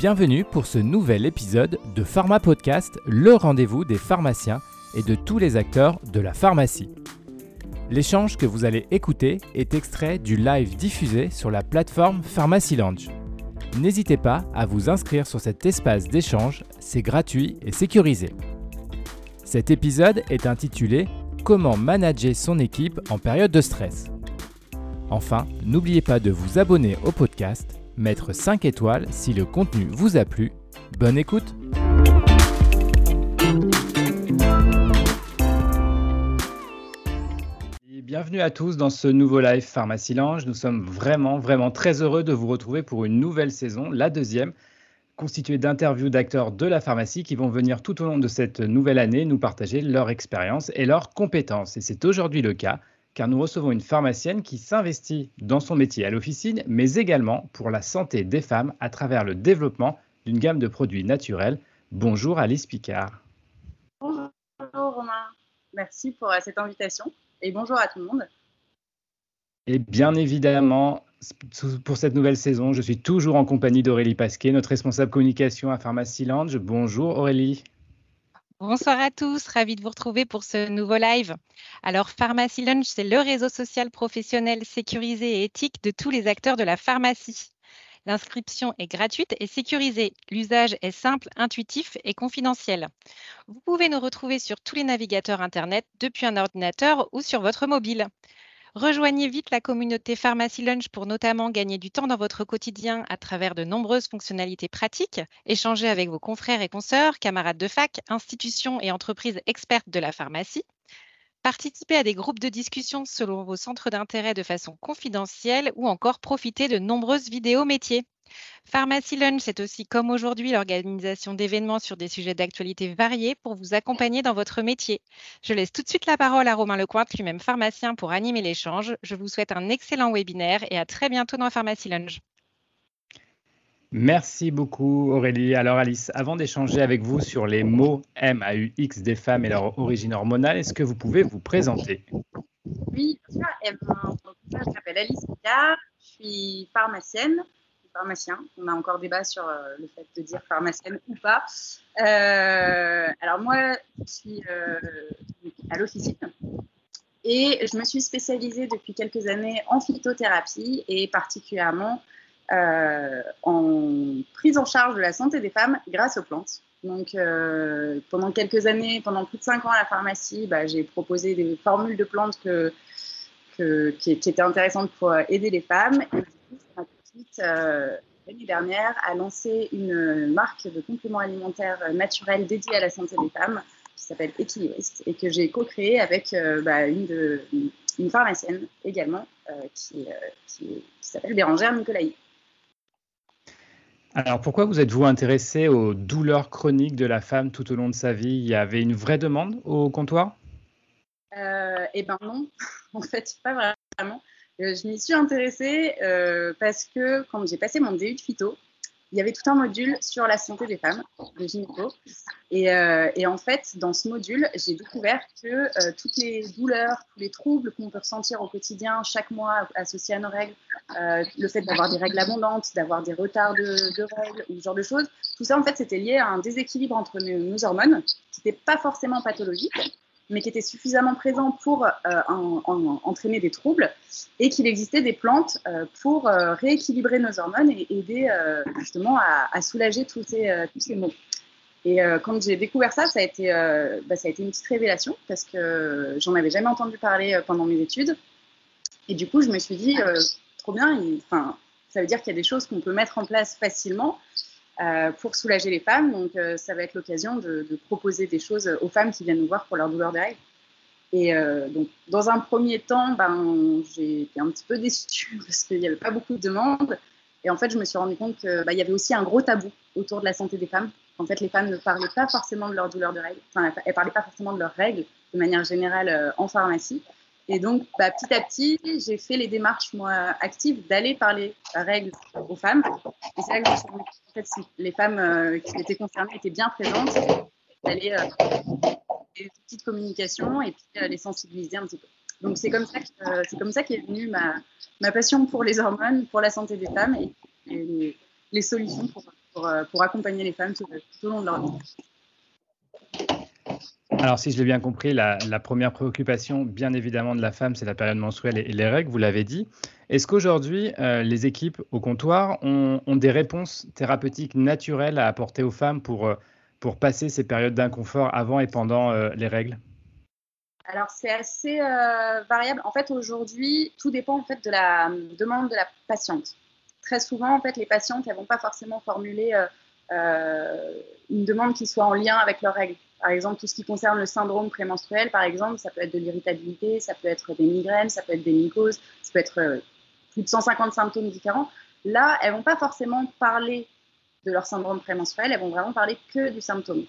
Bienvenue pour ce nouvel épisode de Pharma Podcast, le rendez-vous des pharmaciens et de tous les acteurs de la pharmacie. L'échange que vous allez écouter est extrait du live diffusé sur la plateforme Pharmacy Lounge. N'hésitez pas à vous inscrire sur cet espace d'échange, c'est gratuit et sécurisé. Cet épisode est intitulé Comment manager son équipe en période de stress. Enfin, n'oubliez pas de vous abonner au podcast mettre 5 étoiles si le contenu vous a plu. Bonne écoute Bienvenue à tous dans ce nouveau live Pharmacie Lange. Nous sommes vraiment, vraiment très heureux de vous retrouver pour une nouvelle saison, la deuxième, constituée d'interviews d'acteurs de la pharmacie qui vont venir tout au long de cette nouvelle année nous partager leur expérience et leurs compétences. Et c'est aujourd'hui le cas car nous recevons une pharmacienne qui s'investit dans son métier à l'officine, mais également pour la santé des femmes à travers le développement d'une gamme de produits naturels. Bonjour Alice Picard. Bonjour Romain, merci pour euh, cette invitation et bonjour à tout le monde. Et bien évidemment, pour cette nouvelle saison, je suis toujours en compagnie d'Aurélie Pasquet, notre responsable communication à Pharmacy Lounge. Bonjour Aurélie. Bonsoir à tous, ravi de vous retrouver pour ce nouveau live. Alors, Pharmacy Lunch, c'est le réseau social professionnel sécurisé et éthique de tous les acteurs de la pharmacie. L'inscription est gratuite et sécurisée. L'usage est simple, intuitif et confidentiel. Vous pouvez nous retrouver sur tous les navigateurs Internet depuis un ordinateur ou sur votre mobile. Rejoignez vite la communauté Pharmacy Lunch pour notamment gagner du temps dans votre quotidien à travers de nombreuses fonctionnalités pratiques, échanger avec vos confrères et consoeurs, camarades de fac, institutions et entreprises expertes de la pharmacie, participer à des groupes de discussion selon vos centres d'intérêt de façon confidentielle ou encore profiter de nombreuses vidéos métiers. Pharmacy Lunch, c'est aussi comme aujourd'hui l'organisation d'événements sur des sujets d'actualité variés pour vous accompagner dans votre métier. Je laisse tout de suite la parole à Romain Lecointe, lui-même pharmacien, pour animer l'échange. Je vous souhaite un excellent webinaire et à très bientôt dans Pharmacy Lunch. Merci beaucoup Aurélie. Alors Alice, avant d'échanger avec vous sur les mots MAUX des femmes et leur origine hormonale, est-ce que vous pouvez vous présenter? Oui, bien sûr. Je m'appelle Alice Picard, je suis pharmacienne pharmacien. On a encore débat sur euh, le fait de dire pharmacienne ou pas. Euh, alors moi, je suis euh, à l'officine et je me suis spécialisée depuis quelques années en phytothérapie et particulièrement en prise en charge de la santé des femmes grâce aux plantes. Donc, pendant quelques années, pendant plus de cinq ans à la pharmacie, bah, j'ai proposé des formules de plantes qui, étaient intéressantes pour aider les femmes. Et euh, l'année dernière, a lancé une marque de compléments alimentaires naturels dédiés à la santé des femmes qui s'appelle Equilibrist et que j'ai co-créé avec euh, bah, une, pharmacienne également euh, qui, qui, s'appelle Bérangère Nicolaï. Alors pourquoi vous êtes-vous intéressé aux douleurs chroniques de la femme tout au long de sa vie? Il y avait une vraie demande au comptoir? Eh bien non, en fait, pas vraiment. Euh, je m'y suis intéressée euh, parce que quand j'ai passé mon DU de phyto, il y avait tout un module sur la santé des femmes, de gynéco. Et, euh, en fait, dans ce module, j'ai découvert que toutes les douleurs, tous les troubles qu'on peut ressentir au quotidien, chaque mois associés à nos règles, le fait d'avoir des règles abondantes, d'avoir des retards de, règles, ou ce genre de choses, tout ça, en fait, c'était lié à un déséquilibre entre nos hormones, qui n'était pas forcément pathologique, mais qui était suffisamment présent pour euh, entraîner des troubles, et qu'il existait des plantes euh, pour euh, rééquilibrer nos hormones et aider justement à, soulager tous ces, tous ces maux. Et quand j'ai découvert ça, ça a, été, bah, ça a été une petite révélation parce que j'en avais jamais entendu parler pendant mes études. Et du coup, je me suis dit, trop bien, enfin, ça veut dire qu'il y a des choses qu'on peut mettre en place facilement euh, pour soulager les femmes. Donc, euh, ça va être l'occasion de, proposer des choses aux femmes qui viennent nous voir pour leur douleur de règles. Et euh, donc, dans un premier temps, ben, j'ai été un petit peu déçue parce qu'il n'y avait pas beaucoup de demandes. Et en fait, je me suis rendu compte qu'il bah, y avait aussi un gros tabou autour de la santé des femmes. En fait, les femmes ne parlaient pas forcément de leur douleur de règles. Enfin, elles ne parlaient pas forcément de leurs règles de manière générale en pharmacie. Et donc, bah, petit à petit, j'ai fait les démarches moi, actives d'aller parler règles aux femmes. Et c'est là que je me suis rendu compte si les femmes euh, qui étaient concernées étaient bien présentes, d'aller euh, des outils de communication et puis euh, les sensibiliser un petit peu. Donc, c'est comme ça que, c'est comme ça qu'est venue ma, ma passion pour les hormones, pour la santé des femmes et, les, solutions pour, accompagner les femmes tout, au long de leur vie. Alors, si je l'ai bien compris, la, première préoccupation, bien évidemment, de la femme, c'est la période menstruelle et, les règles, vous l'avez dit. Est-ce qu'aujourd'hui, euh, les équipes au comptoir ont, des réponses thérapeutiques naturelles à apporter aux femmes pour, euh, passer ces périodes d'inconfort avant et pendant euh, les règles? Alors c'est assez variable. En fait, aujourd'hui, tout dépend en fait de la demande de la patiente. Très souvent, en fait, les patientes, elles vont pas forcément formuler une demande qui soit en lien avec leurs règles. Par exemple, tout ce qui concerne le syndrome prémenstruel, par exemple, ça peut être de l'irritabilité, ça peut être des migraines, ça peut être des mycoses, ça peut être euh, plus de 150 symptômes différents. Là, elles vont pas forcément parler de leur syndrome prémenstruel, elles vont vraiment parler que du symptôme.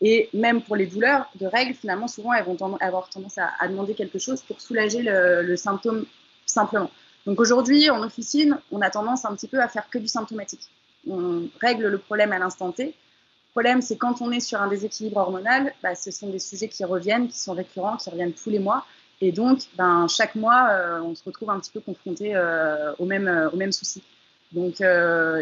Et même pour les douleurs de règles, finalement, souvent, elles vont avoir tendance à, demander quelque chose pour soulager le, le symptôme simplement. Donc aujourd'hui, en officine, on a tendance un petit peu à faire que du symptomatique. On règle le problème à l'instant T, problème, c'est quand on est sur un déséquilibre hormonal, bah, ce sont des sujets qui reviennent, qui sont récurrents, qui reviennent tous les mois. Et donc, ben, chaque mois, euh, on se retrouve un petit peu confronté euh, au, même, euh, au même souci. Donc,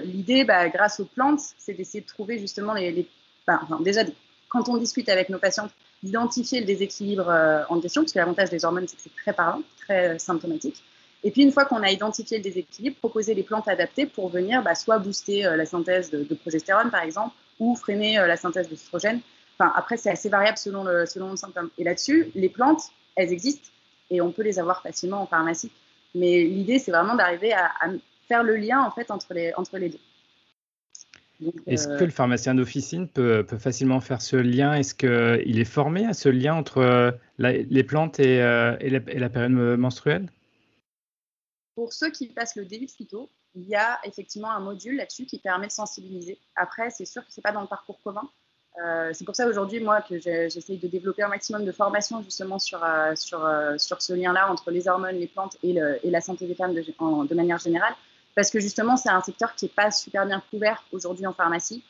l'idée, bah, grâce aux plantes, c'est d'essayer de trouver justement les. Ben, déjà, quand on discute avec nos patientes, d'identifier le déséquilibre en question, parce que l'avantage des hormones, c'est que c'est très parlant, très symptomatique. Et puis, une fois qu'on a identifié le déséquilibre, proposer des plantes adaptées pour venir bah, soit booster la synthèse de, progestérone, par exemple, ou freiner euh, la synthèse d'oestrogène. Enfin, après, c'est assez variable selon le, selon le symptôme. Et là-dessus, les plantes, elles existent et on peut les avoir facilement en pharmacie. Mais l'idée, c'est vraiment d'arriver à, faire le lien en fait entre les, entre les deux. Est-ce euh, que le pharmacien d'officine peut, peut, facilement faire ce lien? Est-ce qu'il est formé à ce lien entre euh, les plantes et, et, la, période menstruelle? Pour ceux qui passent le début de phyto, il y a effectivement un module là-dessus qui permet de sensibiliser. Après, c'est sûr que ce n'est pas dans le parcours commun. Euh, c'est pour ça aujourd'hui, moi, que j'essaye de développer un maximum de formation justement sur, euh, sur, euh, sur ce lien-là entre les hormones, les plantes et, la santé des femmes de, manière générale. Parce que justement, c'est un secteur qui n'est pas super bien couvert aujourd'hui en pharmacie.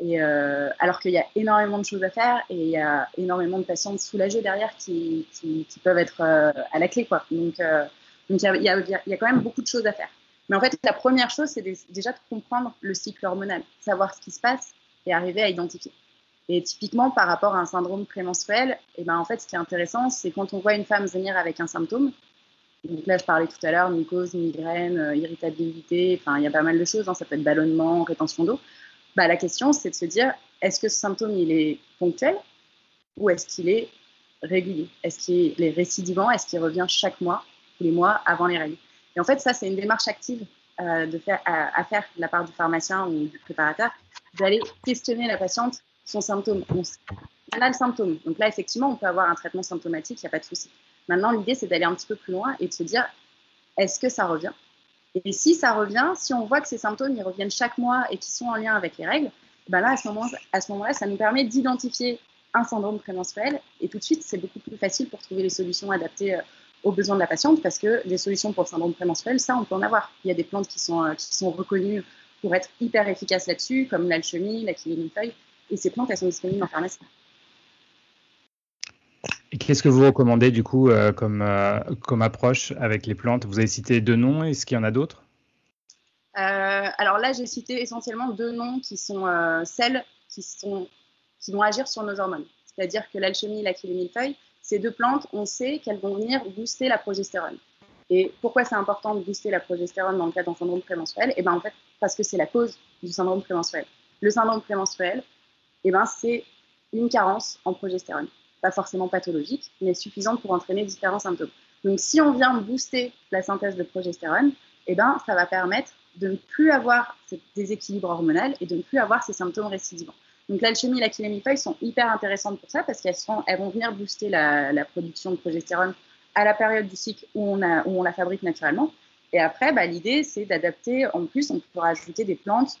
Et, alors qu'il y a énormément de choses à faire et il y a énormément de patientes soulagées derrière qui, qui, peuvent être à la clé. Quoi. Donc, il, y y y a quand même beaucoup de choses à faire. Mais en fait, la première chose, c'est déjà de comprendre le cycle hormonal, savoir ce qui se passe et arriver à identifier. Et typiquement, par rapport à un syndrome prémenstruel, et eh ben, en fait, ce qui est intéressant, c'est quand on voit une femme venir avec un symptôme, donc là, je parlais tout à l'heure, mycose, migraine, euh, irritabilité, enfin, il y a pas mal de choses, hein, ça peut être ballonnement, rétention d'eau. Bah, la question, c'est de se dire, est-ce que ce symptôme, il est ponctuel ou est-ce qu'il est régulier? Est-ce qu'il est récidivant? Est-ce qu'il revient chaque mois, tous les mois, avant les règles? Et en fait, ça, c'est une démarche active euh, à, faire de la part du pharmacien ou du préparateur, d'aller questionner la patiente son symptôme. On, a le symptôme. Donc là, effectivement, on peut avoir un traitement symptomatique, il n'y a pas de souci. Maintenant, l'idée, c'est d'aller un petit peu plus loin et de se dire, est-ce que ça revient? Et si ça revient, si on voit que ces symptômes, ils reviennent chaque mois et qui sont en lien avec les règles, ben là, à ce moment-là, ça nous permet d'identifier un syndrome prémenstruel et tout de suite, c'est beaucoup plus facile pour trouver les solutions adaptées euh, aux besoins de la patiente parce que des solutions pour le syndrome prémenstruel, ça, on peut en avoir. Il y a des plantes qui sont, euh, qui sont reconnues pour être hyper efficaches là-dessus, comme l'alchimie, la feuille, et ces plantes, elles sont disponibles en pharmacie. Qu'est-ce que vous recommandez du coup euh, comme, euh, comme approche avec les plantes? Vous avez cité deux noms, est-ce qu'il y en a d'autres? Alors là, j'ai cité essentiellement deux noms qui sont celles qui, sont, qui vont agir sur nos hormones. C'est-à-dire que l'alchimie la feuille, ces deux plantes, on sait qu'elles vont venir booster la progestérone. Et pourquoi c'est important de booster la progestérone dans le cas d'un syndrome prémenstruel? Eh ben en fait, parce que c'est la cause du syndrome prémenstruel. Le syndrome prémenstruel, eh ben, c'est une carence en progestérone. Pas forcément pathologique, mais suffisante pour entraîner différents symptômes. Donc, si on vient booster la synthèse de progestérone, eh ben, ça va permettre de ne plus avoir ce déséquilibre hormonal et de ne plus avoir ces symptômes récidivants. Donc l'alchimie et la sont hyper intéressantes pour ça parce qu'elles elles vont venir booster la, production de progestérone à la période du cycle où on, la fabrique naturellement. Et après, bah, l'idée, c'est d'adapter. En plus, on peut ajouter des plantes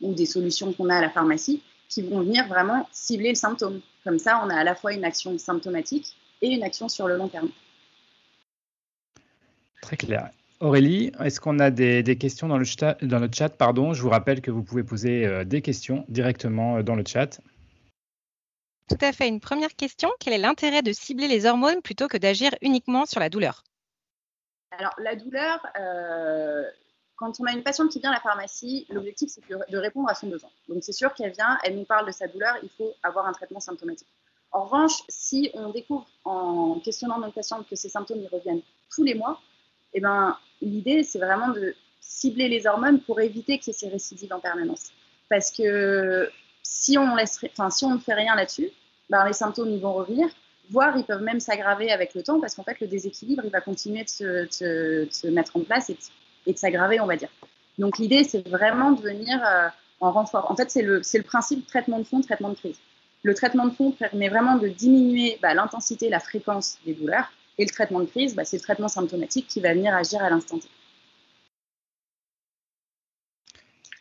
ou des solutions qu'on a à la pharmacie qui vont venir vraiment cibler le symptôme. Comme ça, on a à la fois une action symptomatique et une action sur le long terme. Très clair. Aurélie, est-ce qu'on a des, questions dans le, chat, dans le chat? Pardon Je vous rappelle que vous pouvez poser euh, des questions directement euh, dans le chat. Tout à fait. Une première question, quel est l'intérêt de cibler les hormones plutôt que d'agir uniquement sur la douleur? Alors, la douleur, euh, quand on a une patiente qui vient à la pharmacie, l'objectif, c'est de répondre à son besoin. Donc, c'est sûr qu'elle vient, elle nous parle de sa douleur, il faut avoir un traitement symptomatique. En revanche, si on découvre en questionnant notre patiente que ces symptômes y reviennent tous les mois, eh ben, l'idée, c'est vraiment de cibler les hormones pour éviter qu'il y ait ces récidives en permanence. Parce que si on, laisse, si on ne fait rien là-dessus, ben, les symptômes vont revenir, voire ils peuvent même s'aggraver avec le temps, parce qu'en fait, le déséquilibre, il va continuer de se, mettre en place et de, s'aggraver, on va dire. Donc, l'idée, c'est vraiment de venir euh, en renfort. En fait, c'est le, le principe traitement de fond, traitement de crise. Le traitement de fond permet vraiment de diminuer bah, l'intensité, la fréquence des douleurs. Et le traitement de crise, bah, c'est le traitement symptomatique qui va venir agir à l'instant T.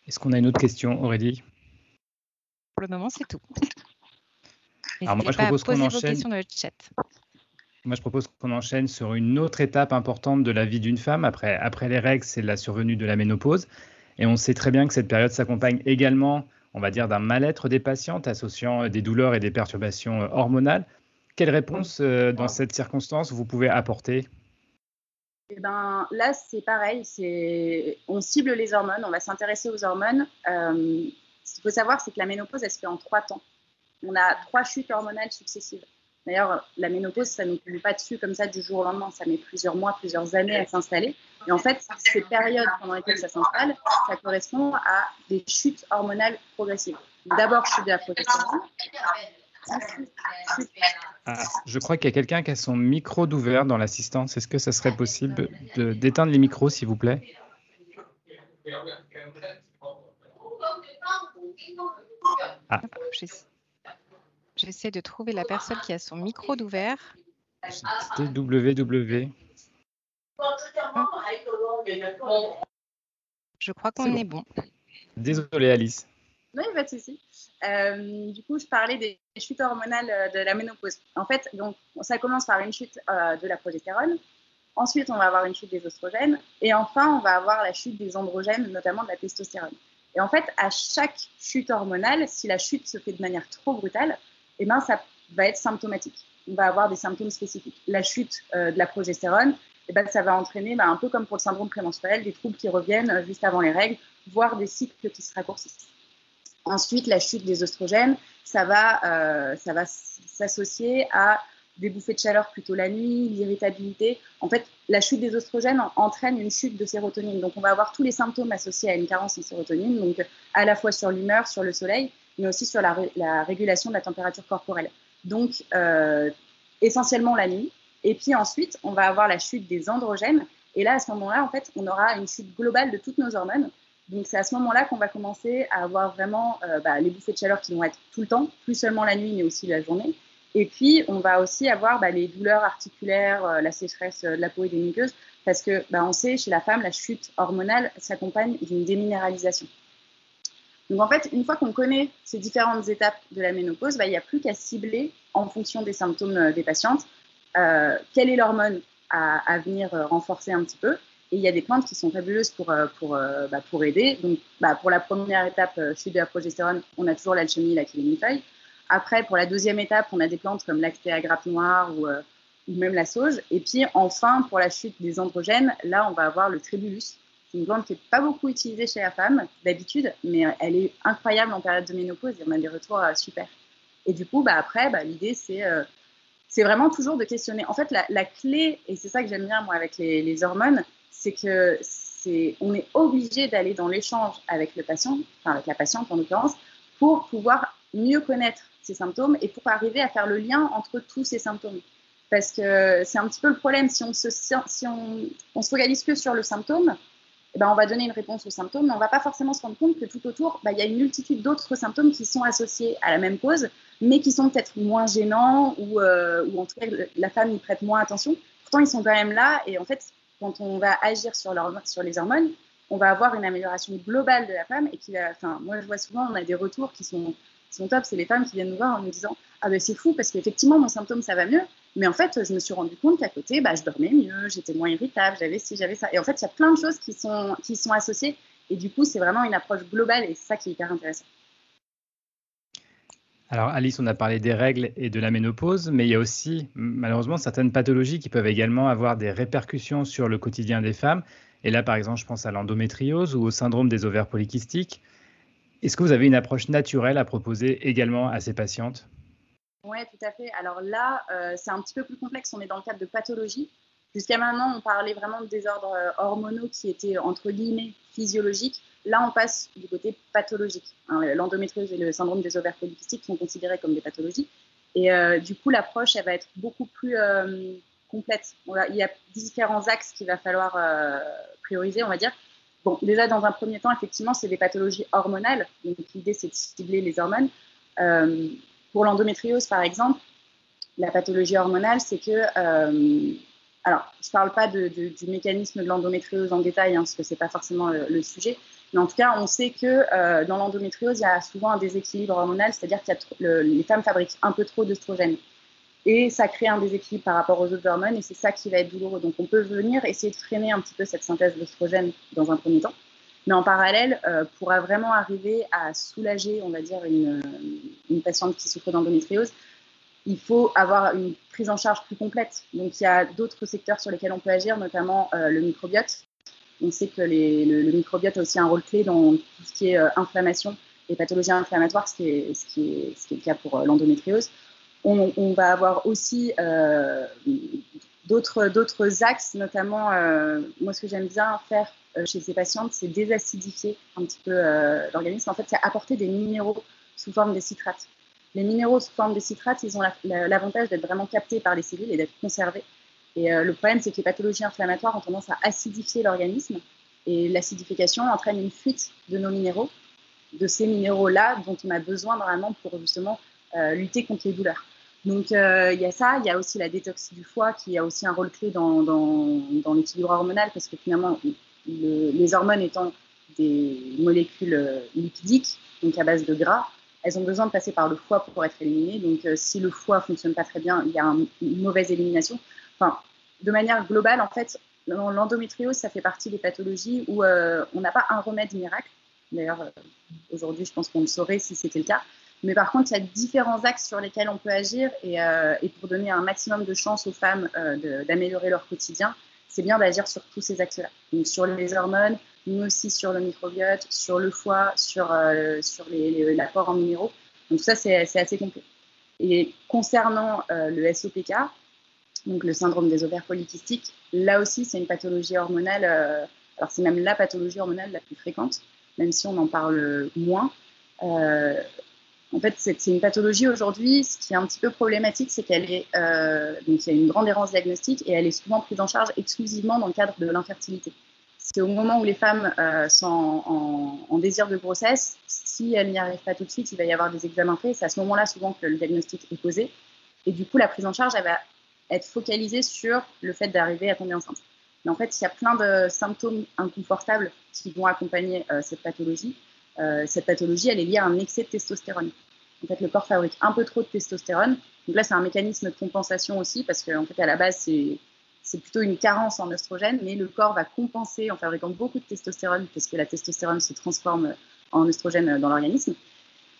Est-ce qu'on a une autre question, Aurélie? Pour le moment, c'est tout. Alors moi, je propose qu'on enchaîne. Moi, je propose qu'on enchaîne sur une autre étape importante de la vie d'une femme. Après, après les règles, c'est la survenue de la ménopause. Et on sait très bien que cette période s'accompagne également on va dire, d'un mal-être des patientes associant des douleurs et des perturbations euh, hormonales. Quelle réponse euh, dans cette circonstance vous pouvez apporter? Eh ben, là, c'est pareil. C'est... On cible les hormones, on va s'intéresser aux hormones. ce qu'il faut savoir, c'est que la ménopause, elle se fait en trois temps. On a trois chutes hormonales successives. D'ailleurs, la ménopause, ça ne nous tombe pas dessus comme ça du jour au lendemain. Ça met plusieurs mois, plusieurs années à s'installer. Et en fait, ces périodes pendant lesquelles ça s'installe, ça correspond à des chutes hormonales progressives. D'abord, chute de la progestérone. Ah, je crois qu'il y a quelqu'un qui a son micro d'ouvert dans l'assistance. Est-ce que ça serait possible d'éteindre les micros, s'il vous plaît? Ah. J'essaie de trouver la personne qui a son micro d'ouvert. C'était WW. Je crois qu'on est, bon. Désolée, Alice. Non, pas de souci. Euh, du coup, je parlais des chutes hormonales euh, de la ménopause. En fait, donc, ça commence par une chute euh, de la progestérone. Ensuite, on va avoir une chute des oestrogènes. Et enfin, on va avoir la chute des androgènes, notamment de la testostérone. Et en fait, à chaque chute hormonale, si la chute se fait de manière trop brutale, eh ben, ça va être symptomatique. On va avoir des symptômes spécifiques. La chute de la progestérone, eh ben, ça va entraîner, bah, un peu comme pour le syndrome prémenstruel, des troubles qui reviennent juste avant les règles, voire des cycles qui se raccourcissent. Ensuite, la chute des oestrogènes, ça va, euh, va s'associer à des bouffées de chaleur plutôt la nuit, l'irritabilité. En fait, la chute des oestrogènes entraîne une chute de sérotonine. Donc, on va avoir tous les symptômes associés à une carence en sérotonine, donc à la fois sur l'humeur, sur le soleil, mais aussi sur la, régulation de la température corporelle. Donc, euh, essentiellement la nuit. Et puis ensuite, on va avoir la chute des androgènes. Et là, à ce moment-là, en fait, on aura une chute globale de toutes nos hormones. Donc, c'est à ce moment-là qu'on va commencer à avoir vraiment euh, bah, les bouffées de chaleur qui vont être tout le temps, plus seulement la nuit, mais aussi la journée. Et puis, on va aussi avoir bah, les douleurs articulaires, euh, la sécheresse de la peau et des muqueuses, parce que bah, on sait, chez la femme, la chute hormonale s'accompagne d'une déminéralisation. Donc en fait, une fois qu'on connaît ces différentes étapes de la ménopause, il n'y a plus qu'à cibler en fonction des symptômes euh, des patientes euh, quelle est l'hormone à, venir euh, renforcer un petit peu. Et il y a des plantes qui sont fabuleuses pour, pour, bah, pour aider. Donc bah, pour la première étape, chute de la progestérone, on a toujours l'alchimie, la feuille. Après, pour la deuxième étape, on a des plantes comme l'actéa grappe noire ou, ou même la sauge. Et puis enfin, pour la chute des androgènes, là, on va avoir le tribulus, c'est une plante qui n'est pas beaucoup utilisée chez la femme d'habitude, mais euh, elle est incroyable en période de ménopause et on a des retours euh, super. Et du coup, bah, après, l'idée, c'est euh, c'est vraiment toujours de questionner. En fait, la, clé, et c'est ça que j'aime bien moi avec les, hormones, c'est que c'est on est obligé d'aller dans l'échange avec le patient, enfin avec la patiente en l'occurrence, pour pouvoir mieux connaître ses symptômes et pour arriver à faire le lien entre tous ces symptômes. Parce que c'est un petit peu le problème, si on se, si on, on se focalise que sur le symptôme, eh ben, on va donner une réponse aux symptômes, mais on ne va pas forcément se rendre compte que tout autour, bah, il y a une multitude d'autres symptômes qui sont associés à la même cause, mais qui sont peut-être moins gênants ou, euh, ou, en tout cas la femme y prête moins attention. Pourtant, ils sont quand même là et en fait, quand on va agir sur, les hormones, on va avoir une amélioration globale de la femme et qui enfin, moi je vois souvent, on a des retours qui sont, qui sont top, c'est les femmes qui viennent nous voir en nous disant ah ben c'est fou parce qu'effectivement mon symptôme ça va mieux, mais en fait, je me suis rendu compte qu'à côté, bah, je dormais mieux, j'étais moins irritable, j'avais ci, j'avais ça. Et en fait, il y a plein de choses qui sont, qui sont associées. Et du coup, c'est vraiment une approche globale et c'est ça qui est hyper intéressant. Alors Alice, on a parlé des règles et de la ménopause, mais il y a aussi malheureusement certaines pathologies qui peuvent également avoir des répercussions sur le quotidien des femmes. Et là, par exemple, je pense à l'endométriose ou au syndrome des ovaires polykystiques. Est-ce que vous avez une approche naturelle à proposer également à ces patientes? Oui, tout à fait. Alors là, euh, c'est un petit peu plus complexe. On est dans le cadre de pathologie. Jusqu'à maintenant, on parlait vraiment de désordres euh, hormonaux qui étaient entre guillemets physiologiques. Là, on passe du côté pathologique. Hein, l'endométriose et le syndrome des ovaires polykystiques sont considérés comme des pathologies. Et euh, du coup, l'approche, elle va être beaucoup plus complète. il y a différents axes qu'il va falloir prioriser, on va dire. Bon, déjà, dans un premier temps, effectivement, c'est des pathologies hormonales. Donc, l'idée, c'est de cibler les hormones. Euh, pour l'endométriose, par exemple, la pathologie hormonale, c'est que. Euh, alors, je ne parle pas du mécanisme de l'endométriose en détail, hein, parce que ce n'est pas forcément le, sujet. Mais en tout cas, on sait que euh, dans l'endométriose, il y a souvent un déséquilibre hormonal, c'est-à-dire que les femmes fabriquent un peu trop d'œstrogène et ça crée un déséquilibre par rapport aux autres hormones et c'est ça qui va être douloureux. Donc on peut venir essayer de freiner un petit peu cette synthèse d'oestrogène dans un premier temps, mais en parallèle, euh, pour vraiment arriver à soulager, on va dire, une, une patiente qui souffre d'endométriose, il faut avoir une prise en charge plus complète. Donc il y a d'autres secteurs sur lesquels on peut agir, notamment euh, le microbiote. On sait que le, microbiote a aussi un rôle clé dans tout ce qui est euh, inflammation et pathologie inflammatoire, ce qui est, le cas pour l'endométriose on, va avoir aussi euh, d'autres axes, notamment, euh, moi, ce que j'aime bien faire euh, chez ces patientes, c'est désacidifier un petit peu l'organisme. En fait, c'est apporter des minéraux sous forme de citrates. Les minéraux sous forme de citrates, ils ont l'avantage d'être vraiment captés par les cellules et d'être conservés. Et le problème, c'est que les pathologies inflammatoires ont tendance à acidifier l'organisme. Et l'acidification entraîne une fuite de nos minéraux, de ces minéraux-là dont on a besoin vraiment pour justement lutter contre les douleurs. Donc euh, il y a ça, il y a aussi la détox du foie qui a aussi un rôle clé dans, l'équilibre hormonal parce que finalement les hormones étant des molécules euh, lipidiques, donc à base de gras, elles ont besoin de passer par le foie pour être éliminées. Donc euh, si le foie fonctionne pas très bien, il y a une mauvaise élimination. Enfin, de manière globale, en fait, l'endométriose, ça fait partie des pathologies où on n'a pas un remède miracle. D'ailleurs, aujourd'hui, je pense qu'on le saurait si c'était le cas. Mais par contre, il y a différents axes sur lesquels on peut agir et, euh, pour donner un maximum de chance aux femmes euh, d'améliorer leur quotidien, c'est bien d'agir sur tous ces axes-là. Donc sur les hormones, mais aussi sur le microbiote, sur le foie, sur, euh, l'apport en minéraux. Donc ça, c'est assez complet. Et concernant le SOPK, donc le syndrome des ovaires polykystiques, là aussi, c'est une pathologie hormonale. alors c'est même la pathologie hormonale la plus fréquente, même si on en parle moins. En fait, c'est une pathologie aujourd'hui. Ce qui est un petit peu problématique, c'est qu'elle est, euh, donc il y a une grande errance diagnostique et elle est souvent prise en charge exclusivement dans le cadre de l'infertilité. C'est au moment où les femmes euh, sont en, désir de grossesse, si elles n'y arrivent pas tout de suite, il va y avoir des examens faits. C'est à ce moment-là souvent que le diagnostic est posé. Et du coup, la prise en charge, elle va être focalisée sur le fait d'arriver à tomber enceinte. Mais en fait, il y a plein de symptômes inconfortables qui vont accompagner euh, cette pathologie. Euh, cette pathologie, elle est liée à un excès de testostérone. En fait, le corps fabrique un peu trop de testostérone. Donc là, c'est un mécanisme de compensation aussi, parce qu'en fait, à la base, c'est c'est plutôt une carence en oestrogène, mais le corps va compenser en fabriquant beaucoup de testostérone, parce que la testostérone se transforme en oestrogène dans l'organisme.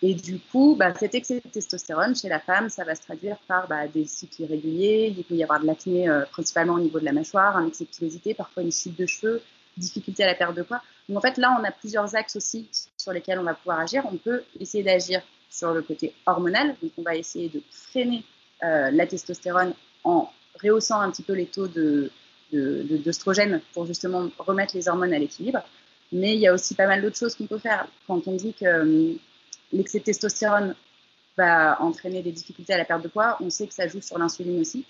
Et du coup, bah, cet excès de testostérone chez la femme, ça va se traduire par bah, des cycles irréguliers, il peut y avoir de l'acné euh, principalement au niveau de la mâchoire, un excès de pilosité, parfois une chute de cheveux, difficulté à la perte de poids. Donc en fait, là, on a plusieurs axes aussi sur lesquels on va pouvoir agir. On peut essayer d'agir sur le côté hormonal, donc on va essayer de freiner euh, la testostérone en rehaussant un petit peu les taux de, d'œstrogène pour justement remettre les hormones à l'équilibre. Mais il y a aussi pas mal d'autres choses qu'on peut faire. Quand on dit que euh, l'excès de testostérone va entraîner des difficultés à la perte de poids, on sait que ça joue sur l'insuline aussi.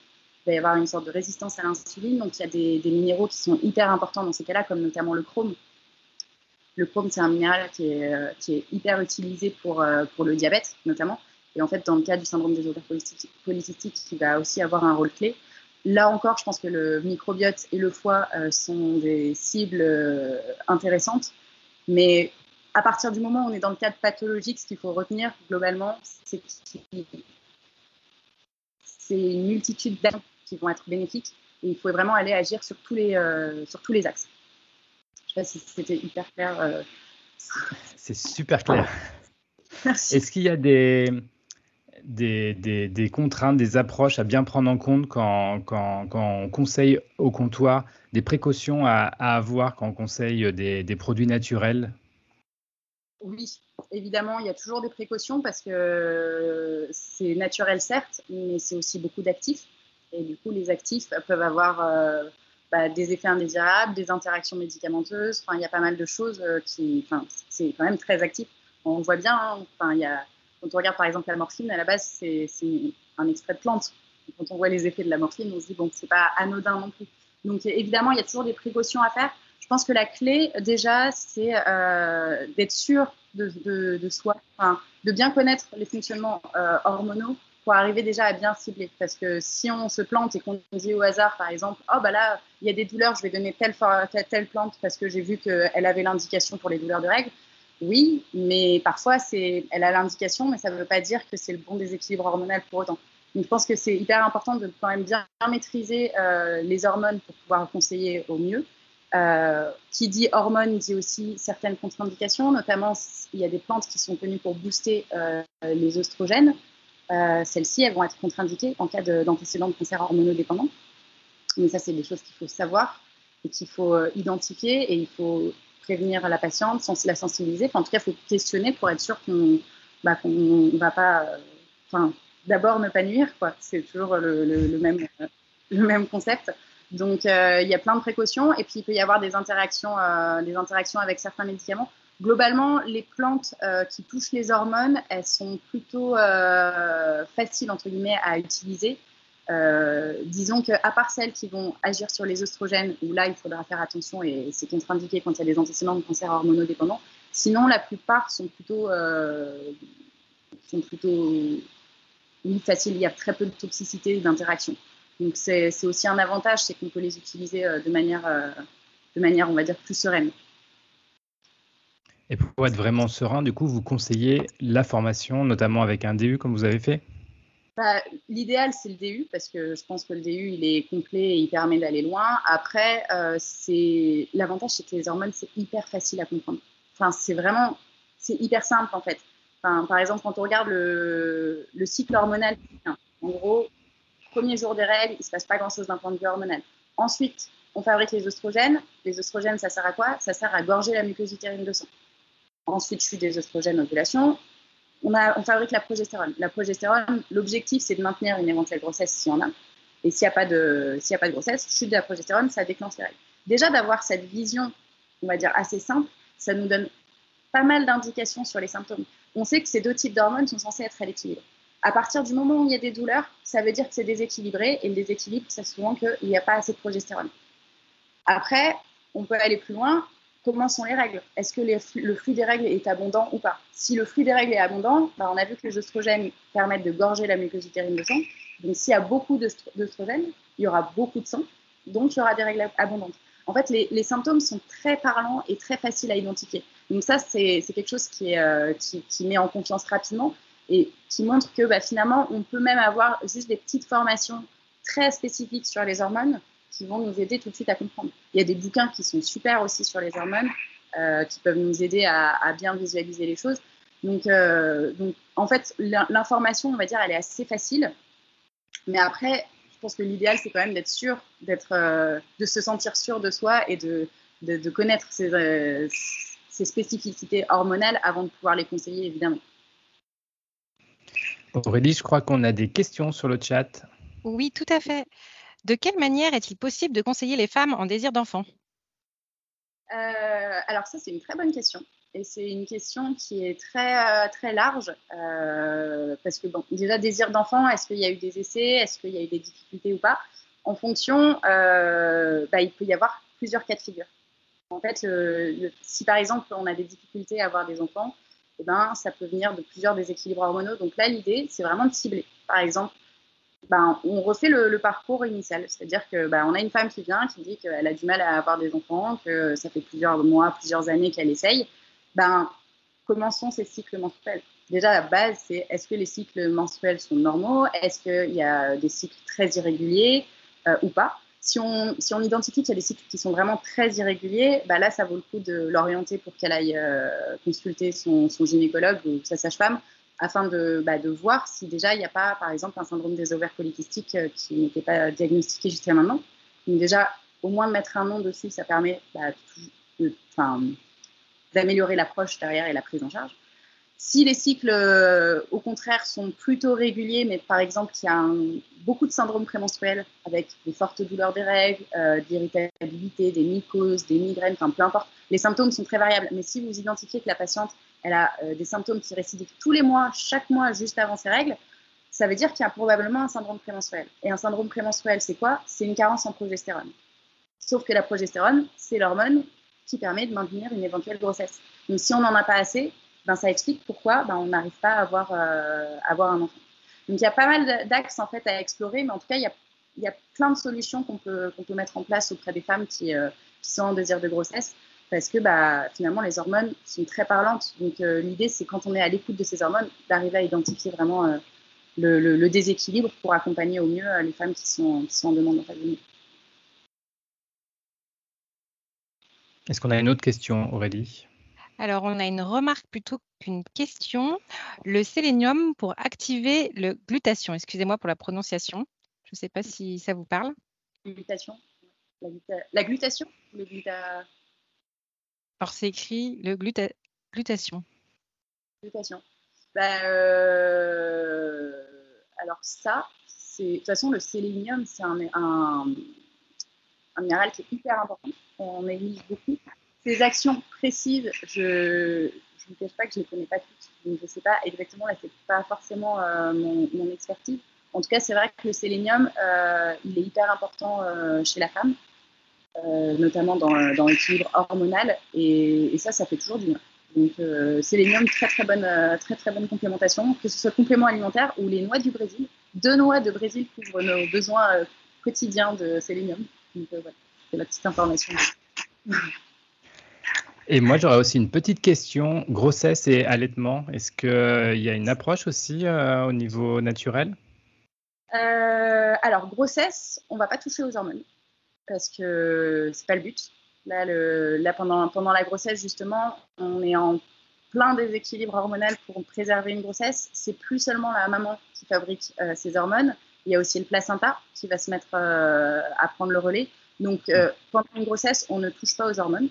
Il va y avoir une sorte de résistance à l'insuline, donc il y a des, minéraux qui sont hyper importants dans ces cas-là, comme notamment le chrome, le chrome, c'est un minéral qui est, euh, qui est, hyper utilisé pour, euh, pour le diabète, notamment. Et en fait, dans le cas du syndrome des ovaires polycystiques, qui va aussi avoir un rôle clé. Là encore, je pense que le microbiote et le foie euh, sont des cibles intéressantes. Mais à partir du moment où on est dans le cadre pathologique, ce qu'il faut retenir globalement, c'est c'est une multitude d'actions qui vont être bénéfiques. Et il faut vraiment aller agir sur tous les, sur tous les axes. Je sais pas si c'était hyper clair. Euh. C'est super clair. Est-ce qu'il y a des, des, contraintes, des approches à bien prendre en compte quand, on conseille au comptoir, des précautions à, avoir quand on conseille des, produits naturels? Oui, évidemment, il y a toujours des précautions parce que c'est naturel certes, mais c'est aussi beaucoup d'actifs. Et du coup, les actifs peuvent avoir euh, bah, des effets indésirables, des interactions médicamenteuses. Enfin, il y a pas mal de choses euh, qui. Enfin, c'est quand même très actif. On voit bien. Hein, enfin, il y a quand on regarde par exemple la morphine, à la base, c'est un extrait de plante. quand on voit les effets de la morphine, on se dit, bon, c'est pas anodin non plus. Donc évidemment, il y a toujours des précautions à faire. Je pense que la clé, déjà, c'est euh, d'être sûr de, soi, de bien connaître les fonctionnements euh, hormonaux pour arriver déjà à bien cibler. Parce que si on se plante et qu'on dit au hasard, par exemple, oh bah là, il y a des douleurs, je vais donner telle, telle plante parce que j'ai vu qu'elle avait l'indication pour les douleurs de règles, oui, mais parfois, c'est, elle a l'indication, mais ça ne veut pas dire que c'est le bon déséquilibre hormonal pour autant. Donc, je pense que c'est hyper important de quand même bien maîtriser euh, les hormones pour pouvoir conseiller au mieux. Euh, qui dit hormones dit aussi certaines contre-indications, notamment il y a des plantes qui sont connues pour booster euh, les oestrogènes. Celles-ci, elles vont être contre-indiquées en cas d'antécédent de, cancer hormonodépendant. Mais ça, c'est des choses qu'il faut savoir et qu'il faut identifier et il faut prévenir la patiente, la sensibiliser. en tout cas, il faut questionner pour être sûr qu'on bah, ne va pas. Euh, d'abord ne pas nuire, quoi. C'est toujours le même concept. Donc, euh, il y a plein de précautions. Et puis, il peut y avoir des interactions, euh, des interactions avec certains médicaments. Globalement, les plantes qui touchent les hormones, elles sont plutôt faciles, entre guillemets, à utiliser. Euh, disons qu'à part celles qui vont agir sur les oestrogènes, où là, il faudra faire attention et c'est contre-indiqué quand il y a des antécédents de cancer hormonodépendant, sinon, la plupart sont plutôt, euh, sont plutôt faciles. Il y a très peu de toxicité et d'interaction. Donc, c'est aussi un avantage, c'est qu'on peut les utiliser euh, de manière, de manière, on va dire, plus sereine. Et pour être vraiment serein, du coup, vous conseillez la formation, notamment avec un DU comme vous avez fait? Bah, l'idéal, c'est le DU, parce que je pense que le DU, il est complet et il permet d'aller loin. Après, euh, c'est l'avantage, c'est que les hormones, c'est hyper facile à comprendre. Enfin, c'est vraiment, c'est hyper simple, en fait. Enfin, par exemple, quand on regarde le, le cycle hormonal, en gros, premier jour des règles, il ne se passe pas grand-chose d'un point de vue hormonal. Ensuite, on fabrique les oestrogènes. Les oestrogènes, ça sert à quoi? Ça sert à gorger la muqueuse utérine de sang. Ensuite, je suis des oestrogènes ovulation on, fabrique la progestérone. La progestérone, l'objectif, c'est de maintenir une éventuelle grossesse s'il y en a. Et s'il n'y a, pas de, a pas de grossesse, chute de la progestérone, ça déclenche les règles. Déjà, d'avoir cette vision, on va dire, assez simple, ça nous donne pas mal d'indications sur les symptômes. On sait que ces deux types d'hormones sont censés être à l'équilibre. À partir du moment où il y a des douleurs, ça veut dire que c'est déséquilibré, et le déséquilibre, c'est souvent qu'il n'y a pas assez de progestérone. Après, on peut aller plus loin comment sont les règles? Est-ce que le flux des règles est abondant ou pas? Si le flux des règles est abondant, bah, on a vu que les oestrogènes permettent de gorger la muqueuse utérine de sang. Donc s'il y a beaucoup d'oestrogènes, il y aura beaucoup de sang, donc il y aura des règles abondantes. En fait, les, symptômes sont très parlants et très faciles à identifier. Donc ça, c'est quelque chose euh, qui, met en confiance rapidement et qui montre que bah, finalement, on peut même avoir juste des petites formations très spécifiques sur les hormones qui vont nous aider tout de suite à comprendre. Il y a des bouquins qui sont super aussi sur les hormones, euh, qui peuvent nous aider à, bien visualiser les choses. Donc, euh, en fait, l'information, on va dire, elle est assez facile. Mais après, je pense que l'idéal, c'est quand même d'être sûr, euh, de se sentir sûr de soi et de, de, connaître ses, ses, spécificités hormonales avant de pouvoir les conseiller, évidemment. Aurélie, je crois qu'on a des questions sur le chat. Oui, tout à fait. De quelle manière est-il possible de conseiller les femmes en désir d'enfant? Euh, Alors ça, c'est une très bonne question. Et c'est une question qui est très, euh, très large. Euh, parce que, bon, déjà, désir d'enfant, est-ce qu'il y a eu des essais? Est-ce qu'il y a eu des difficultés ou pas? En fonction, bah, il peut y avoir plusieurs cas de figure. En fait, si par exemple, on a des difficultés à avoir des enfants, ben, ça peut venir de plusieurs déséquilibres hormonaux. Donc là, l'idée, c'est vraiment de cibler. Par exemple, ben, on refait le, parcours initial. C'est-à-dire que ben, a une femme qui vient, qui dit qu'elle a du mal à avoir des enfants, que ça fait plusieurs mois, plusieurs années qu'elle essaye. Ben, commençons ces cycles menstruels. Déjà, la base, c'est est-ce que les cycles menstruels sont normaux? Est-ce qu'il y a des cycles très irréguliers euh, ou pas? Si on, identifie qu'il y a des cycles qui sont vraiment très irréguliers, ben là, ça vaut le coup de l'orienter pour qu'elle aille euh, consulter son, gynécologue ou sa sage-femme afin de, bah, voir si déjà il n'y a pas, par exemple, un syndrome des ovaires polykystiques qui n'était pas diagnostiqué jusqu'à maintenant. Donc déjà, au moins mettre un nom dessus, ça permet bah, d'améliorer l'approche derrière et la prise en charge. Si les cycles, euh, au contraire, sont plutôt réguliers, mais par exemple qu'il y a beaucoup de syndromes prémenstruels avec des fortes douleurs des règles, euh, d'irritabilité, des mycoses, des migraines, enfin peu importe, les symptômes sont très variables. Mais si vous identifiez que la patiente elle a euh, des symptômes qui récidivent tous les mois, chaque mois, juste avant ses règles, ça veut dire qu'il y a probablement un syndrome prémenstruel. Et un syndrome prémenstruel, c'est quoi? C'est une carence en progestérone. Sauf que la progestérone, c'est l'hormone qui permet de maintenir une éventuelle grossesse. Donc si on n'en a pas assez, ben, ça explique pourquoi ben, on n'arrive pas à avoir, euh, avoir un enfant. Donc il y a pas mal d'axes en fait à explorer, mais en tout cas il y a, il y a plein de solutions qu'on peut, qu'on peut mettre en place auprès des femmes qui, euh, qui, sont en désir de grossesse, parce que bah, finalement les hormones sont très parlantes. Donc euh, l'idée c'est quand on est à l'écoute de ces hormones, d'arriver à identifier vraiment le, le, déséquilibre pour accompagner au mieux les femmes qui sont, qui sont en demande Est-ce qu'on a une autre question, Aurélie? Alors, on a une remarque plutôt qu'une question. Le sélénium pour activer le glutation. Excusez-moi pour la prononciation. Je ne sais pas si ça vous parle. Glutation. La, glutation le Alors, c'est écrit le glutation. Glutation. Bah, euh, alors, ça, c'est. De toute façon, le sélénium, c'est un, un, un minéral qui est hyper important. On néglige beaucoup ces actions précises, je ne vous cache pas que je ne les connais pas toutes. Donc je ne sais pas exactement, là, c'est pas forcément euh, mon, expertise. En tout cas, c'est vrai que le sélénium, euh, il est hyper important euh, chez la femme, notamment dans, dans l'équilibre hormonal. Et, ça, ça fait toujours du bien. Donc, sélénium, très très bonne, très très bonne complémentation, que ce soit complément alimentaire ou les noix du Brésil. Deux noix de Brésil couvrent nos besoins quotidiens de sélénium. Donc, voilà, c'est la petite information. Et moi, j'aurais aussi une petite question. Grossesse et allaitement, est-ce qu'il euh, y a une approche aussi euh, au niveau naturel? Euh, Alors, grossesse, on ne va pas toucher aux hormones parce que ce n'est pas le but. Là, pendant, la grossesse, justement, on est en plein déséquilibre hormonal pour préserver une grossesse. C'est plus seulement la maman qui fabrique ces hormones. Il y a aussi le placenta qui va se mettre à prendre le relais. Donc, pendant une grossesse, on ne touche pas aux hormones.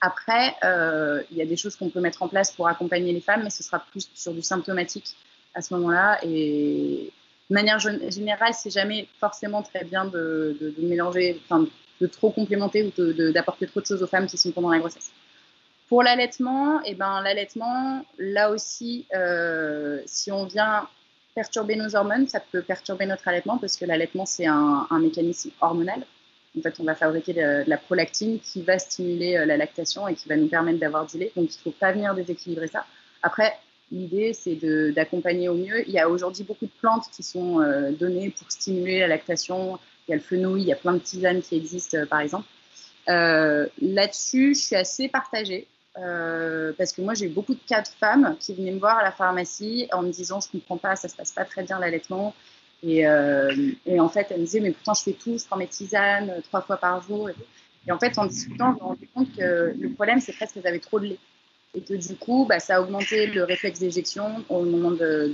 Après, euh, il y a des choses qu'on peut mettre en place pour accompagner les femmes, mais ce sera plus sur du symptomatique à ce moment-là. Et de manière générale, c'est jamais forcément très bien de, mélanger, enfin, de trop complémenter ou d'apporter trop de choses aux femmes qui sont pendant la grossesse. Pour l'allaitement, eh ben, l'allaitement, là aussi, euh, si on vient perturber nos hormones, ça peut perturber notre allaitement parce que l'allaitement, c'est un mécanisme hormonal. En fait, on va fabriquer de, la prolactine qui va stimuler euh, la lactation et qui va nous permettre d'avoir du lait. Donc, il ne faut pas venir déséquilibrer ça. Après, l'idée, c'est d'accompagner au mieux. Il y a aujourd'hui beaucoup de plantes qui sont euh, données pour stimuler la lactation. Il y a le fenouil, il y a plein de tisanes qui existent, euh, par exemple. Là-dessus, je suis assez partagée. parce que moi j'ai eu beaucoup de cas de femmes qui venaient me voir à la pharmacie en me disant je comprends pas, ça se passe pas très bien l'allaitement, euh, et, en fait, elle me disait, mais pourtant, je fais tout, je prends mes tisanes euh, trois fois par jour. Et, en fait, en discutant, je me rendais compte que le problème, c'est presque qu'elles avaient trop de lait. Et que du coup, bah, ça a augmenté le réflexe d'éjection au moment de,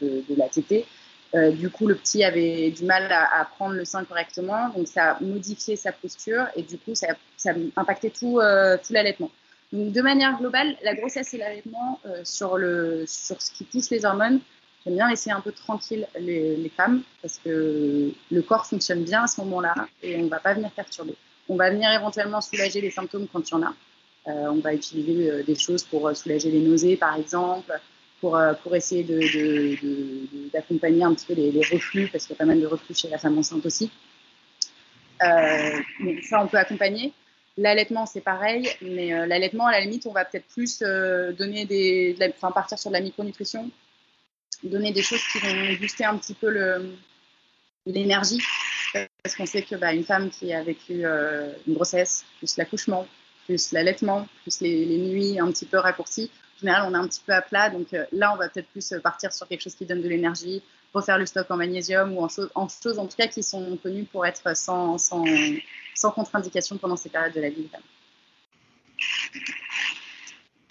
de, la tétée. Euh, du coup, le petit avait du mal à, prendre le sein correctement, donc ça a modifié sa posture et du coup, ça, ça a impacté tout, l'allaitement. Donc, de manière globale, la grossesse et l'allaitement sur, ce qui touche les hormones, J'aime bien laisser un peu tranquille les, femmes parce que le corps fonctionne bien à ce moment-là et on ne va pas venir perturber. On va venir éventuellement soulager les symptômes quand il y en a. Euh, on va utiliser euh, des choses pour euh, soulager les nausées, par exemple, pour, essayer d'accompagner un petit peu les, reflux, parce qu'il y a pas mal de reflux chez la femme enceinte aussi. ça, on peut accompagner. L'allaitement, c'est pareil, mais l'allaitement, à la limite, on va peut-être plus donner des, enfin, partir sur de la micronutrition, donner des choses qui vont booster un petit peu l'énergie. Parce qu'on sait que bah, une femme qui a vécu euh, une grossesse, plus l'accouchement, plus l'allaitement, plus les, nuits un petit peu raccourcies, en général, on est un petit peu à plat. Donc euh, là, on va peut-être plus partir sur quelque chose qui donne de l'énergie, refaire le stock en magnésium ou en, choses en choses, en tout cas, qui sont connues pour être sans, sans, sans contre-indication pendant ces périodes de la vie.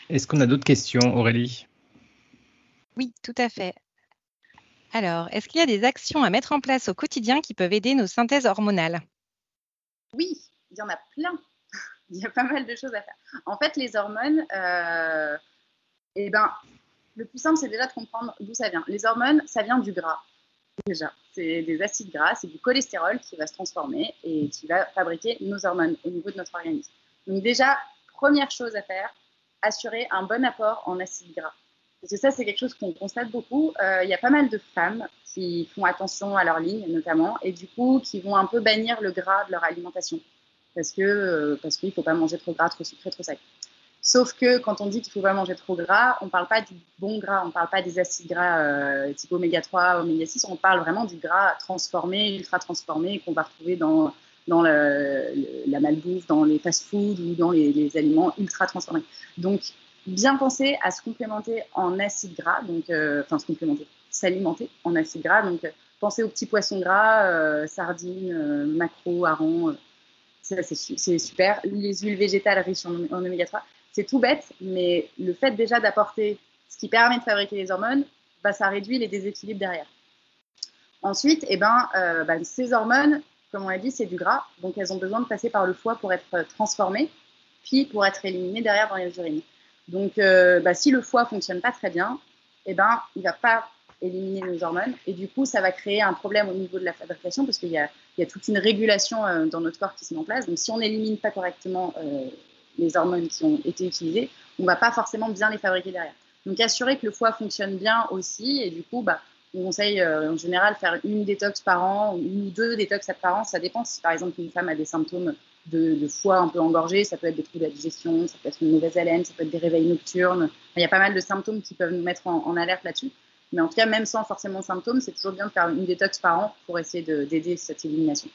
Est-ce qu'on a d'autres questions, Aurélie? Oui, tout à fait. Alors, est-ce qu'il y a des actions à mettre en place au quotidien qui peuvent aider nos synthèses hormonales? Oui, il y en a plein. il y a pas mal de choses à faire. En fait, les hormones, euh, eh ben, le plus simple, c'est déjà de comprendre d'où ça vient. Les hormones, ça vient du gras. Déjà, c'est des acides gras, c'est du cholestérol qui va se transformer et qui va fabriquer nos hormones au niveau de notre organisme. Donc déjà, première chose à faire, assurer un bon apport en acides gras. Parce que ça, c'est quelque chose qu'on constate beaucoup. Euh, il y a pas mal de femmes qui font attention à leur ligne, notamment, et du coup, qui vont un peu bannir le gras de leur alimentation. Parce que euh, parce qu'il ne faut pas manger trop gras, trop sucré, trop sec. Sauf que quand on dit qu'il ne faut pas manger trop gras, on ne parle pas du bon gras, on ne parle pas des acides gras euh, type oméga 3, oméga 6, on parle vraiment du gras transformé, ultra transformé, qu'on va retrouver dans, dans la malbouffe, dans les fast-foods ou dans les, les, aliments ultra transformés. Donc, bien penser à se complémenter en acides gras, donc, euh, enfin se complémenter, s'alimenter en acides gras. Donc, euh, pensez aux petits poissons gras, euh, sardines, maquereaux, harengs. ça, c'est super. Les huiles végétales riches en, oméga 3, c'est tout bête, mais le fait déjà d'apporter ce qui permet de fabriquer les hormones, bah, ça réduit les déséquilibres derrière. Ensuite, eh ben, bah, ces hormones, comme on l'a dit, c'est du gras, donc elles ont besoin de passer par le foie pour être transformées, puis pour être éliminées derrière dans les urines. Donc, euh, bah, si le foie fonctionne pas très bien, eh ben, il va pas éliminer nos hormones et du coup, ça va créer un problème au niveau de la fabrication parce qu'il y, a, toute une régulation euh, dans notre corps qui se met en place. Donc, si on n'élimine pas correctement euh, les hormones qui ont été utilisées, on va pas forcément bien les fabriquer derrière. Donc, assurer que le foie fonctionne bien aussi et du coup, bah, on conseille en général faire une détox par an ou deux détox par an. Ça dépend si par exemple une femme a des symptômes de, foie un peu engorgé, ça peut être des troubles de la digestion, ça peut être une mauvaise haleine, ça peut être des réveils nocturnes. Il y a pas mal de symptômes qui peuvent nous mettre en, alerte là-dessus. Mais en tout cas, même sans forcément symptômes, c'est toujours bien de faire une détox par an pour essayer d'aider cette élimination.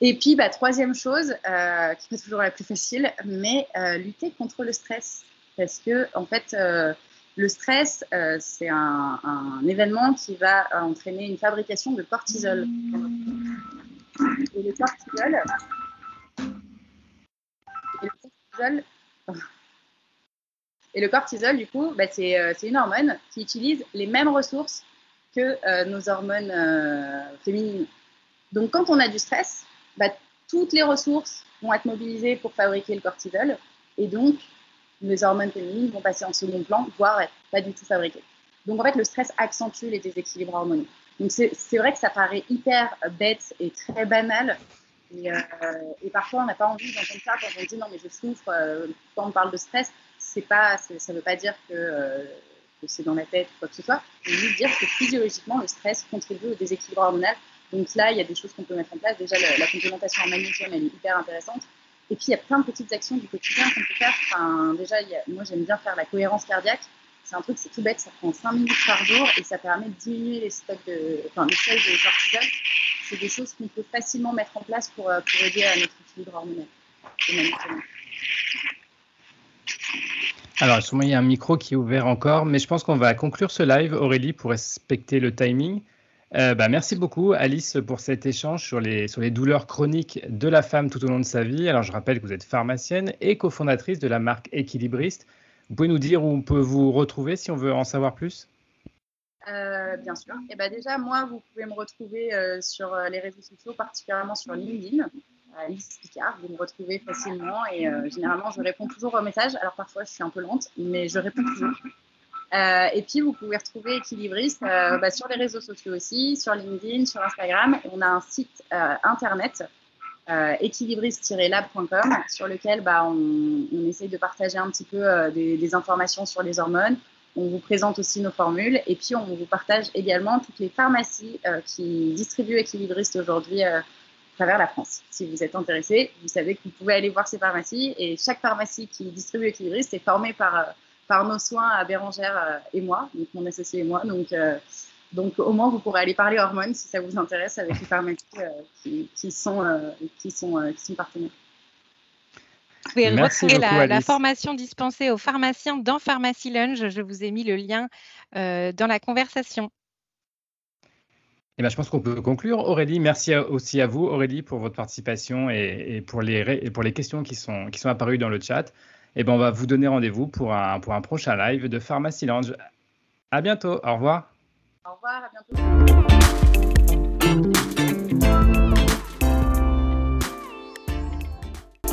Et puis, bah, troisième chose, euh, qui n'est pas toujours la plus facile, mais euh, lutter contre le stress. Parce que, en fait, euh, le stress, c'est un, événement qui va entraîner une fabrication de cortisol. Et le cortisol, et le cortisol, du coup, bah, euh, c'est une hormone qui utilise les mêmes ressources que euh, nos hormones euh, féminines. Donc, quand on a du stress, bah, toutes les ressources vont être mobilisées pour fabriquer le cortisol. Et donc, les hormones féminines vont passer en second plan, voire pas du tout fabriquées. Donc, en fait, le stress accentue les déséquilibres hormonaux. Donc, c'est vrai que ça paraît hyper bête et très banal, euh, et, parfois, on n'a pas envie d'entendre ça quand on dit non, mais je souffre. Euh, quand on parle de stress, c'est pas, ça ne veut pas dire euh, que, c'est dans la tête ou quoi que ce soit. C'est juste dire que physiologiquement, le stress contribue au déséquilibre hormonal. Donc là, il y a des choses qu'on peut mettre en place. Déjà, la, complémentation en magnésium, elle est hyper intéressante. Et puis, il y a plein de petites actions du quotidien qu'on peut faire. Enfin, déjà, moi, j'aime bien faire la cohérence cardiaque. C'est un truc, c'est tout bête, ça prend 5 minutes par jour et ça permet de diminuer les stocks de, enfin, les seuils de cortisol c'est des choses qu'on peut facilement mettre en place pour, euh, pour aider à notre équilibre hormonal. Alors, sûrement, il y a un micro qui est ouvert encore, mais je pense qu'on va conclure ce live, Aurélie, pour respecter le timing. Euh, bah, merci beaucoup, Alice, pour cet échange sur les, douleurs chroniques de la femme tout au long de sa vie. Alors, je rappelle que vous êtes pharmacienne et cofondatrice de la marque Équilibriste. Vous pouvez nous dire où on peut vous retrouver si on veut en savoir plus? Euh, bien sûr. Et ben déjà, moi, vous pouvez me retrouver euh, sur les réseaux sociaux, particulièrement sur LinkedIn. Alice Picard, vous me retrouvez facilement et généralement, je réponds toujours aux messages. Alors parfois, je suis un peu lente, mais je réponds toujours. Et puis, vous pouvez retrouver Equilibriste bah, sur les réseaux sociaux aussi, sur LinkedIn, sur Instagram. On a un site internet équilibriste-lab.com sur lequel bah, on, on, essaye de partager un petit peu des, des, informations sur les hormones, on vous présente aussi nos formules et puis on vous partage également toutes les pharmacies euh, qui distribuent équilibristes aujourd'hui euh, à travers la France. Si vous êtes intéressé, vous savez que vous pouvez aller voir ces pharmacies et chaque pharmacie qui distribue équilibriste est formée par, euh, par nos soins à Bérangère et moi, donc mon associé et moi. Donc, donc au moins vous pourrez aller parler hormones si ça vous intéresse avec les pharmacies qui, qui, sont, qui, sont, qui sont partenaires. Vous pouvez retrouver la, formation dispensée aux pharmaciens dans Pharmacy Lunch. Je vous ai mis le lien euh, dans la conversation. Eh bien, je pense qu'on peut conclure. Aurélie, merci aussi à vous, Aurélie, pour votre participation et, pour, les, pour les questions qui sont, qui sont apparues dans le chat. Et eh ben, on va vous donner rendez-vous pour un, pour un prochain live de Pharmacy Lounge. À bientôt. Au revoir. Au revoir, à bientôt.